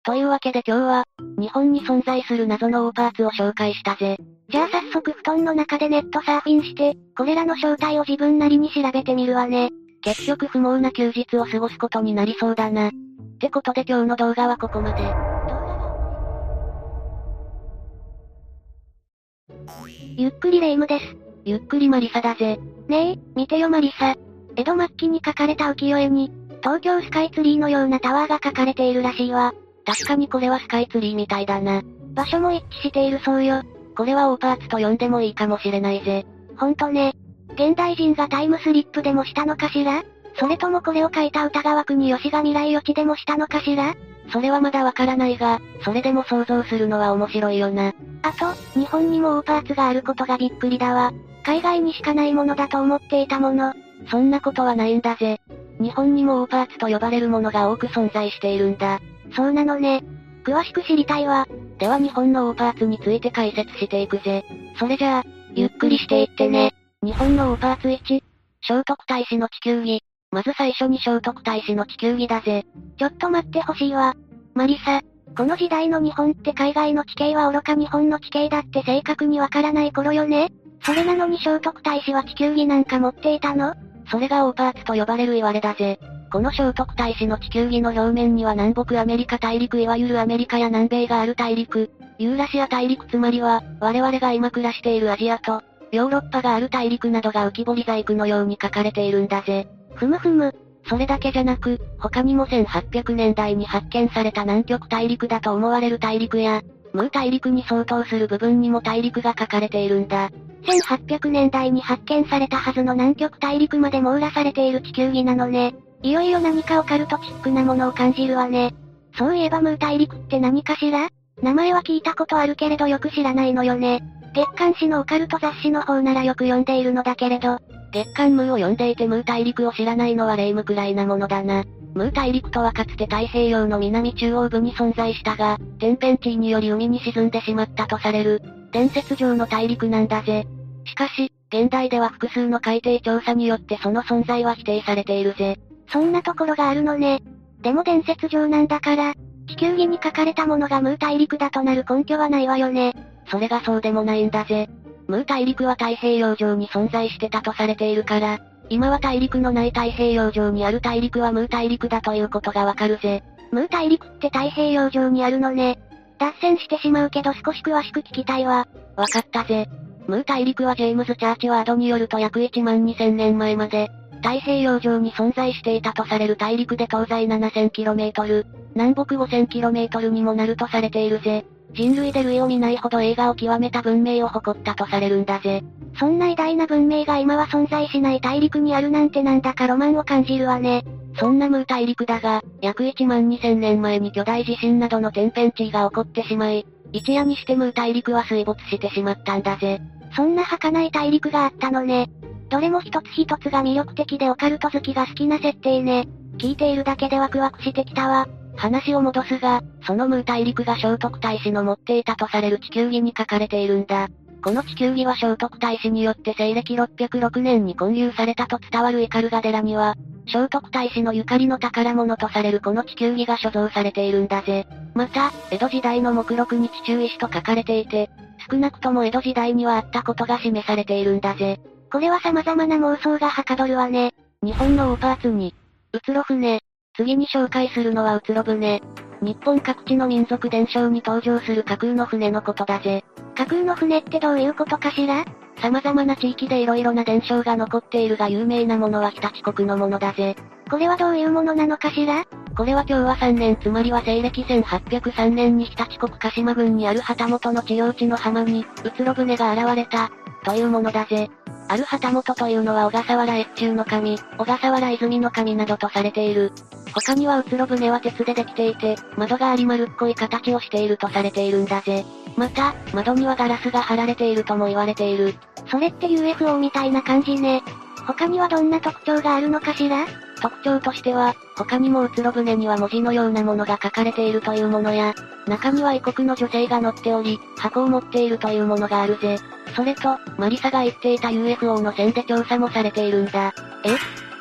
というわけで今日は、日本に存在する謎のオーパーツを紹介したぜ。じゃあ早速布団の中でネットサーフィンして、これらの正体を自分なりに調べてみるわね。結局不毛な休日を過ごすことになりそうだな。ってことで今日の動画はここまで。ゆっくりレ夢ムです。ゆっくりマリサだぜ。ねえ、見てよマリサ。江戸末期に書かれた浮世絵に、東京スカイツリーのようなタワーが書かれているらしいわ。確かにこれはスカイツリーみたいだな。場所も一致しているそうよ。これはオーパーツと呼んでもいいかもしれないぜ。ほんとね。現代人がタイムスリップでもしたのかしら？それともこれを書いた歌川国吉が未来予知でもしたのかしら？それはまだわからないが、それでも想像するのは面白いよな。あと、日本にもオーパーツがあることがびっくりだわ。海外にしかないものだと思っていたもの。そんなことはないんだぜ。日本にもオーパーツと呼ばれるものが多く存在しているんだ。そうなのね。詳しく知りたいわ。では日本のオーパーツについて解説していくぜ。それじゃあ、ゆっくりしていってね。日本のオーパーツ1、聖徳太子の地球儀。まず最初に聖徳太子の地球儀だぜ。ちょっと待ってほしいわ。マリサ、この時代の日本って海外の地形は愚か日本の地形だって正確にわからない頃よねそれなのに聖徳太子は地球儀なんか持っていたの？それがオーパーツと呼ばれる言われだぜ。この聖徳太子の地球儀の表面には南北アメリカ大陸いわゆるアメリカや南米がある大陸、ユーラシア大陸つまりは、我々が今暮らしているアジアと、ヨーロッパがある大陸などが浮き彫り細工のように書かれているんだぜ。ふむふむ。それだけじゃなく、他にも1800年代に発見された南極大陸だと思われる大陸や、ムー大陸に相当する部分にも大陸が書かれているんだ。1800年代に発見されたはずの南極大陸まで網羅されている地球儀なのね。いよいよ何かオカルトチックなものを感じるわね。そういえばムー大陸って何かしら？名前は聞いたことあるけれどよく知らないのよね。月刊誌のオカルト雑誌の方ならよく読んでいるのだけれど。月刊ムーを読んでいてムー大陸を知らないのはレイムくらいなものだな。ムー大陸とはかつて太平洋の南中央部に存在したが、天変地異により海に沈んでしまったとされる、伝説上の大陸なんだぜ。しかし、現代では複数の海底調査によってその存在は否定されているぜ。そんなところがあるのね。でも伝説上なんだから、地球儀に書かれたものがムー大陸だとなる根拠はないわよね。それがそうでもないんだぜ。ムー大陸は太平洋上に存在してたとされているから、今は大陸のない太平洋上にある大陸はムー大陸だということがわかるぜ。ムー大陸って太平洋上にあるのね。脱線してしまうけど少し詳しく聞きたいわ。わかったぜ。ムー大陸はジェームズ・チャーチワードによると約1万2000年前まで、太平洋上に存在していたとされる大陸で東西 7000km、南北 5000km にもなるとされているぜ。人類で類を見ないほど映画を極めた文明を誇ったとされるんだぜ。そんな偉大な文明が今は存在しない大陸にあるなんてなんだかロマンを感じるわね。そんなムー大陸だが、約1万2000年前に巨大地震などの天変地異が起こってしまい、一夜にしてムー大陸は水没してしまったんだぜ。そんな儚い大陸があったのね。どれも一つ一つが魅力的でオカルト好きが好きな設定ね。聞いているだけでワクワクしてきたわ。話を戻すが、そのムー大陸が聖徳太子の持っていたとされる地球儀に書かれているんだ。この地球儀は聖徳太子によって西暦606年に建立されたと伝わるイカルガ寺には、聖徳太子のゆかりの宝物とされるこの地球儀が所蔵されているんだぜ。また、江戸時代の目録に地中石と書かれていて、少なくとも江戸時代にはあったことが示されているんだぜ。これは様々な妄想がはかどるわね。日本のオーパーツに、うつろ船。次に紹介するのはうつろ船。日本各地の民族伝承に登場する架空の船のことだぜ。架空の船ってどういうことかしら？様々な地域で色々な伝承が残っているが有名なものは日立国のものだぜ。これはどういうものなのかしら？これは今日は3年つまりは西暦1803年に日立国鹿島郡にある旗本の地用地の浜に、うつろ船が現れた、というものだぜ。ある旗本というのは小笠原越中の神、小笠原泉の神などとされている。他にはうつろ船は鉄でできていて、窓があり丸っこい形をしているとされているんだぜ。また、窓にはガラスが貼られているとも言われている。それって UFO みたいな感じね。他にはどんな特徴があるのかしら？特徴としては、他にもうつろ船には文字のようなものが書かれているというものや、中には異国の女性が乗っており、箱を持っているというものがあるぜ。それと、マリサが言っていた UFO の線で調査もされているんだ。え？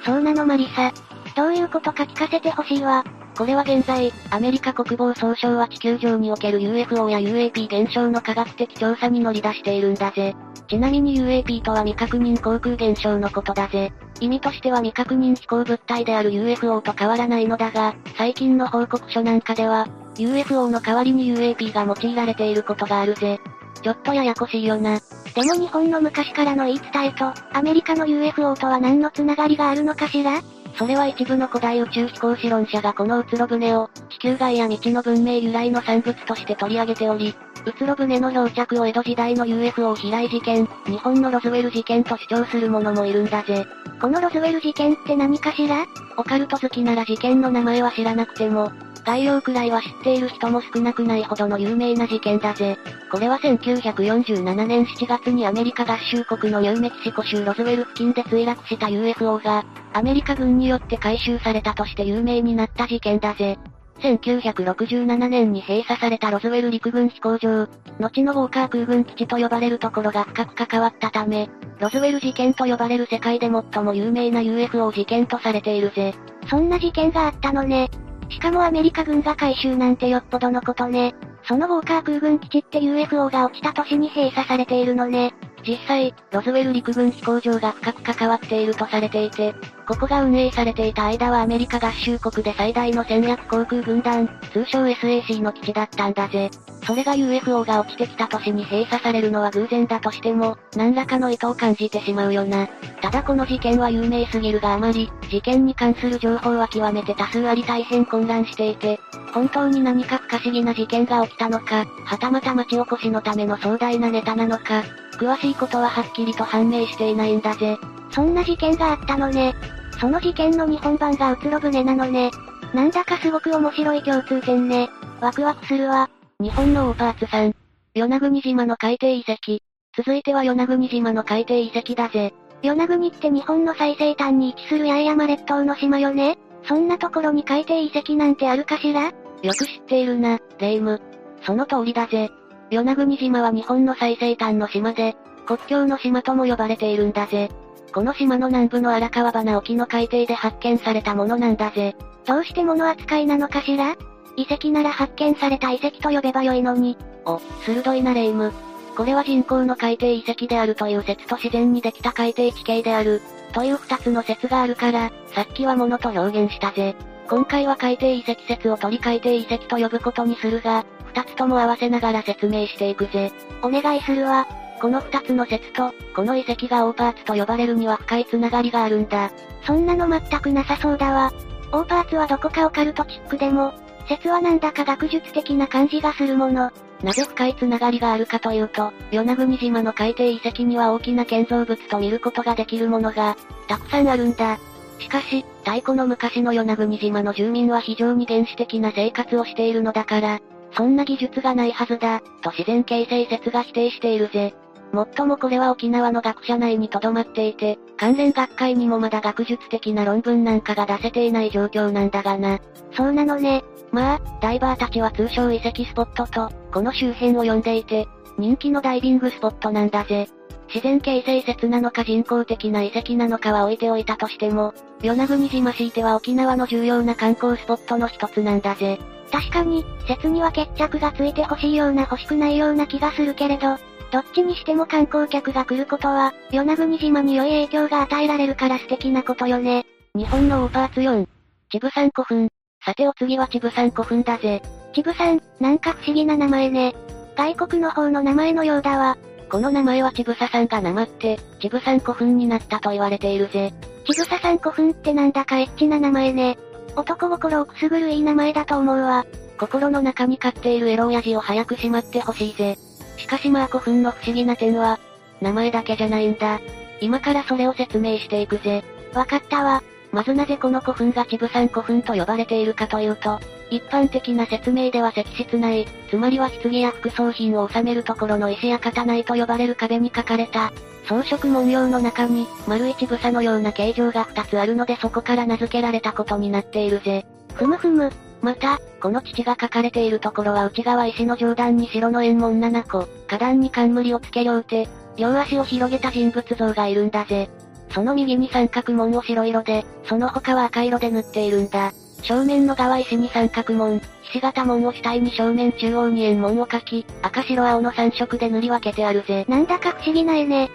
そうなのマリサ。どういうことか聞かせてほしいわ。これは現在、アメリカ国防総省は地球上における UFO や UAP 現象の科学的調査に乗り出しているんだぜ。ちなみに UAP とは未確認航空現象のことだぜ。意味としては未確認飛行物体である UFO と変わらないのだが、最近の報告書なんかでは、UFO の代わりに UAP が用いられていることがあるぜ。ちょっとややこしいよな。でも日本の昔からの言い伝えと、アメリカの UFO とは何のつながりがあるのかしら？それは一部の古代宇宙飛行士論者がこのうつろ船を、地球外や未知の文明由来の産物として取り上げており、うつろ船の漂着を江戸時代の UFO 飛来事件、日本のロズウェル事件と主張する者もいるんだぜ。このロズウェル事件って何かしら？オカルト好きなら事件の名前は知らなくても、概要くらいは知っている人も少なくないほどの有名な事件だぜ。これは1947年7月にアメリカ合衆国のニューメキシコ州ロズウェル付近で墜落した UFO が、アメリカ軍によって回収されたとして有名になった事件だぜ。1967年に閉鎖されたロズウェル陸軍飛行場、後のウォーカー空軍基地と呼ばれるところが深く関わったため、ロズウェル事件と呼ばれる世界で最も有名な UFO 事件とされているぜ。そんな事件があったのね。しかもアメリカ軍が回収なんてよっぽどのことね。そのウォーカー空軍基地って UFO が落ちた年に閉鎖されているのね。実際、ロズウェル陸軍飛行場が深く関わっているとされていて、ここが運営されていた間はアメリカ合衆国で最大の戦略航空軍団、通称 SAC の基地だったんだぜ。それが UFO が落ちてきた年に閉鎖されるのは偶然だとしても、何らかの意図を感じてしまうよな。ただこの事件は有名すぎるがあまり、事件に関する情報は極めて多数あり大変混乱していて、本当に何か不可思議な事件が起きたのか、はたまた町おこしのための壮大なネタなのか、詳しいことははっきりと判明していないんだぜ。そんな事件があったのね。その事件の日本版がうつろ船なのね。なんだかすごく面白い共通点ね。ワクワクするわ。日本のオーパーツさん。与那国島の海底遺跡。続いては与那国島の海底遺跡だぜ。与那国って日本の最西端に位置する八重山列島の島よねそんなところに海底遺跡なんてあるかしら？よく知っているな、レイム。その通りだぜ。与那国島は日本の最西端の島で、国境の島とも呼ばれているんだぜ。この島の南部の荒川花沖の海底で発見されたものなんだぜ。どうして物扱いなのかしら？遺跡なら発見された遺跡と呼べばよいのに。お、鋭いなレイム。これは人工の海底遺跡であるという説と自然にできた海底地形である、という二つの説があるから、さっきは物と表現したぜ。今回は海底遺跡説を取り海底遺跡と呼ぶことにするが、二つとも合わせながら説明していくぜ。お願いするわ。この二つの説と、この遺跡がオーパーツと呼ばれるには深いつながりがあるんだ。そんなの全くなさそうだわ。オーパーツはどこかオカルトチックでも、説はなんだか学術的な感じがするもの。なぜ深いつながりがあるかというと、与那国島の海底遺跡には大きな建造物と見ることができるものが、たくさんあるんだ。しかし、太古の昔の与那国島の住民は非常に原始的な生活をしているのだから、そんな技術がないはずだ、と自然形成説が否定しているぜ。もっともこれは沖縄の学者内に留まっていて、関連学会にもまだ学術的な論文なんかが出せていない状況なんだがな。そうなのね。まあ、ダイバーたちは通称遺跡スポットと、この周辺を呼んでいて、人気のダイビングスポットなんだぜ。自然形成説なのか人工的な遺跡なのかは置いておいたとしても、与那国島シーテは沖縄の重要な観光スポットの一つなんだぜ。確かに、説には決着がついて欲しいような欲しくないような気がするけれど、どっちにしても観光客が来ることは、与那国島に良い影響が与えられるから素敵なことよね。日本のオーパーツ4。チブサン古墳。さてお次はチブサン古墳だぜ。チブサン、なんか不思議な名前ね。外国の方の名前のようだわ。この名前はチブサさんがなまって、チブサン古墳になったと言われているぜ。チブサさん古墳ってなんだかエッチな名前ね。男心をくすぐるいい名前だと思うわ。心の中に飼っているエロ親父を早くしまってほしいぜ。しかしまあ古墳の不思議な点は、名前だけじゃないんだ。今からそれを説明していくぜ。わかったわ。まずなぜこの古墳がチブサン古墳と呼ばれているかというと、一般的な説明では石室内、つまりは棺や副葬品を収めるところの石や刀と呼ばれる壁に書かれた、装飾文様の中に、丸一房のような形状が二つあるのでそこから名付けられたことになっているぜ。ふむふむ。また、この父が書かれているところは内側石の上段に白の円門7個、下段に冠をつけ両手、両足を広げた人物像がいるんだぜ。その右に三角門を白色で、その他は赤色で塗っているんだ。正面の側石に三角門、ひし形門を主体に正面中央に円門を描き、赤白青の3色で塗り分けてあるぜ。なんだか不思議な絵ね。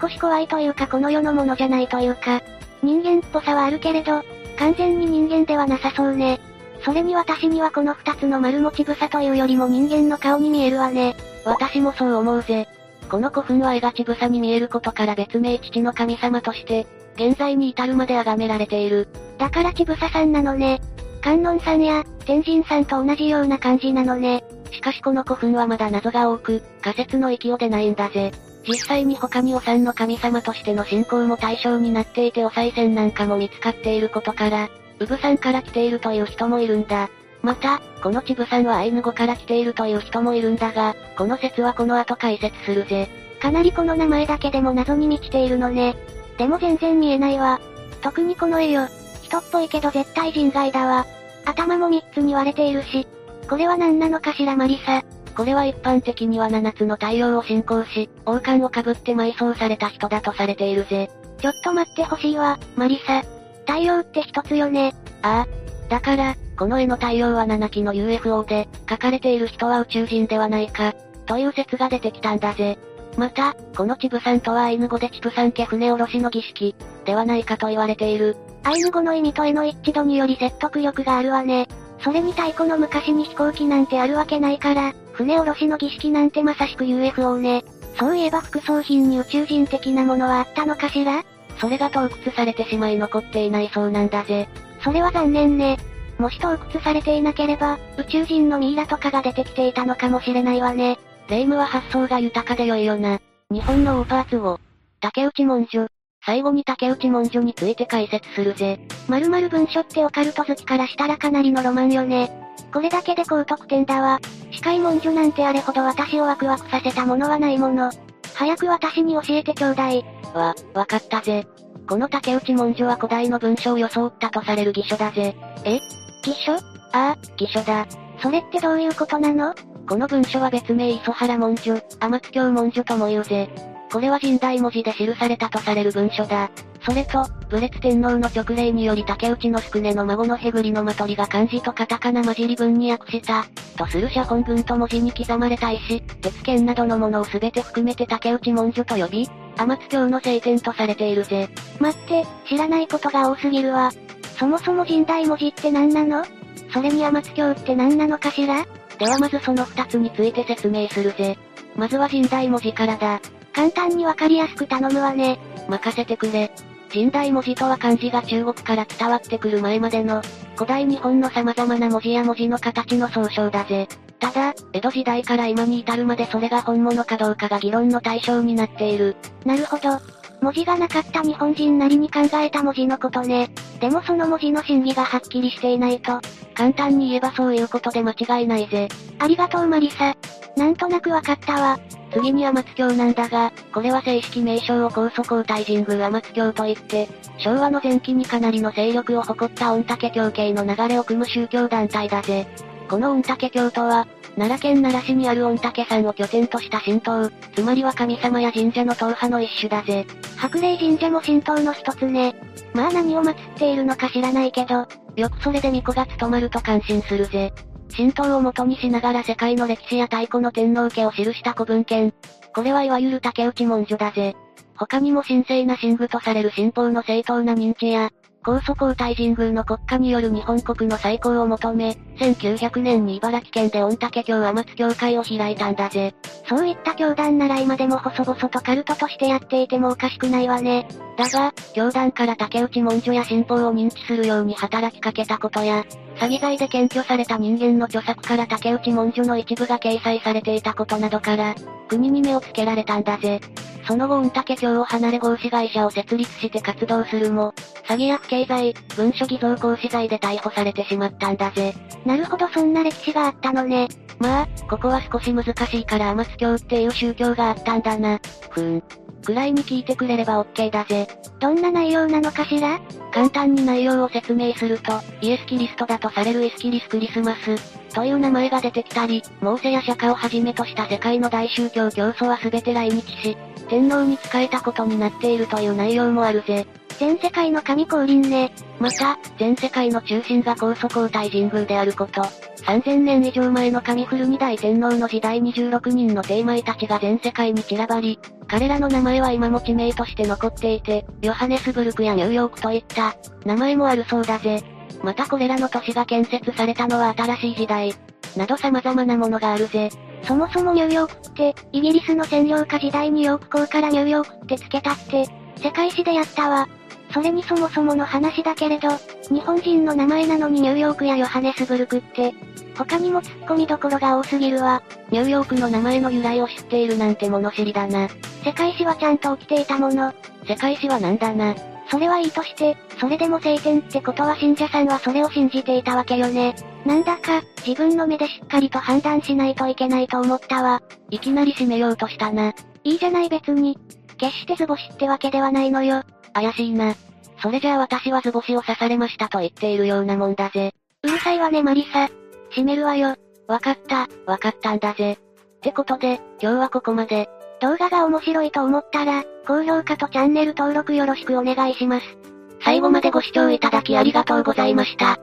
少し怖いというかこの世のものじゃないというか、人間っぽさはあるけれど、完全に人間ではなさそうね。それに私にはこの二つの丸持ち草というよりも人間の顔に見えるわね。私もそう思うぜ。この古墳は絵がち草に見えることから別名父の神様として、現在に至るまで崇められている。だからちぶさんなのね。観音さんや、天神さんと同じような感じなのね。しかしこの古墳はまだ謎が多く、仮説の域を出ないんだぜ。実際に他にお産の神様としての信仰も対象になっていてお賽銭なんかも見つかっていることから、ウブさんから来ているという人もいるんだ。また、このチブさんはアイヌ語から来ているという人もいるんだが、この説はこの後解説するぜ。かなりこの名前だけでも謎に満ちているのね。でも全然見えないわ。特にこの絵よ。人っぽいけど絶対人外だわ。頭も3つに割れているし。これは何なのかしらマリサ。これは一般的には7つの太陽を信仰し、王冠をかぶって埋葬された人だとされているぜ。ちょっと待ってほしいわ、マリサ。太陽って一つよね。ああ。だから、この絵の太陽は7機の UFO で、書かれている人は宇宙人ではないか、という説が出てきたんだぜ。また、このチブさんとはアイヌ語でチプサン家船下ろしの儀式、ではないかと言われている。アイヌ語の意味と絵の一致度により説得力があるわね。それに太古の昔に飛行機なんてあるわけないから、船下ろしの儀式なんてまさしく UFO ね。そういえば副葬品に宇宙人的なものはあったのかしら？それが盗掘されてしまい残っていないそうなんだぜ。それは残念ね。もし盗掘されていなければ、宇宙人のミイラとかが出てきていたのかもしれないわね。霊夢は発想が豊かで良いよな。日本のオーパーツを、竹内文書。最後に竹内文書について解説するぜ。〇〇文書ってオカルト好きからしたらかなりのロマンよね。これだけで高得点だわ。司会文書なんてあれほど私をワクワクさせたものはないもの。早く私に教えてちょうだい。わ、わかったぜ。この竹内文書は古代の文書を装ったとされる偽書だぜ。え？偽書？ああ、偽書だ。それってどういうことなの？この文書は別名磯原文書、天津京文書とも言うぜ。これは神代文字で記されたとされる文書だ。それと、武烈天皇の直令により竹内の宿根の孫のヘグリのまとりが漢字とカタカナ混じり文に訳した、とする写本文と文字に刻まれた石、鉄剣などのものを全て含めて竹内文書と呼び、天津京の聖典とされているぜ。待って、知らないことが多すぎるわ。そもそも神代文字って何なの？それに天津京って何なのかしら？ではまずその二つについて説明するぜ。まずは神代文字からだ。簡単にわかりやすく頼むわね。任せてくれ。神代文字とは漢字が中国から伝わってくる前までの、古代日本の様々な文字や文字の形の総称だぜ。ただ、江戸時代から今に至るまでそれが本物かどうかが議論の対象になっている。なるほど。文字がなかった日本人なりに考えた文字のことね。でもその文字の真偽がはっきりしていないと。簡単に言えばそういうことで間違いないぜ。ありがとうマリサ。なんとなくわかったわ。次に天津教なんだが、これは正式名称を高祖皇太神宮天津教と言って、昭和の前期にかなりの勢力を誇った御嶽教系の流れを組む宗教団体だぜ。この御嶽教とは、奈良県奈良市にある御嶽山を拠点とした神道、つまりは神様や神社の党派の一種だぜ。白霊神社も神道の一つね。まあ何を祀っているのか知らないけど、よくそれで巫女が務まると感心するぜ。神道を元にしながら世界の歴史や太古の天皇家を記した古文献。これはいわゆる竹内文書だぜ。他にも神聖な神具とされる神宝の正当な認知や、高祖皇太神宮の国家による日本国の再興を求め、1900年に茨城県で御嶽京天津教会を開いたんだぜ。そういった教団なら今でも細々とカルトとしてやっていてもおかしくないわね。だが、教団から竹内文書や新法を認知するように働きかけたことや、詐欺罪で検挙された人間の著作から竹内文書の一部が掲載されていたことなどから、国に目をつけられたんだぜ。その後御嶽京を離れ合資会社を設立して活動するも、詐欺や不敬罪、文書偽造行使罪で逮捕されてしまったんだぜ。なるほどそんな歴史があったのね。まあ、ここは少し難しいから天津教っていう宗教があったんだな。ふーん。くらいに聞いてくれれば OK だぜ。どんな内容なのかしら？簡単に内容を説明すると、イエス・キリストだとされるイスキリス・クリスマス、という名前が出てきたり、モーセや釈迦をはじめとした世界の大宗教教祖は全て来日し、天皇に仕えたことになっているという内容もあるぜ。全世界の神降臨ね。また、全世界の中心が高祖皇太神宮であること。3000年以上前の神古二大天皇の時代に16人の帝米たちが全世界に散らばり、彼らの名前は今も地名として残っていて、ヨハネスブルクやニューヨークといった、名前もあるそうだぜ。またこれらの都市が建設されたのは新しい時代。など様々なものがあるぜ。そもそもニューヨークって、イギリスの占領下時代にヨーク港からニューヨークって付けたって、世界史でやったわ。それにそもそもの話だけれど、日本人の名前なのにニューヨークやヨハネスブルクって、他にも突っ込みどころが多すぎるわ。ニューヨークの名前の由来を知っているなんて物知りだな。世界史はちゃんと起きていたもの。世界史はなんだな。それはいいとして、それでも聖典ってことは信者さんはそれを信じていたわけよね。なんだか、自分の目でしっかりと判断しないといけないと思ったわ。いきなり締めようとしたな。いいじゃない別に。決して図星ってわけではないのよ。怪しいな。それじゃあ私は図星を刺されましたと言っているようなもんだぜ。うるさいわねマリサ。閉めるわよ。わかった、わかったんだぜ。ってことで、今日はここまで。動画が面白いと思ったら、高評価とチャンネル登録よろしくお願いします。最後までご視聴いただきありがとうございました。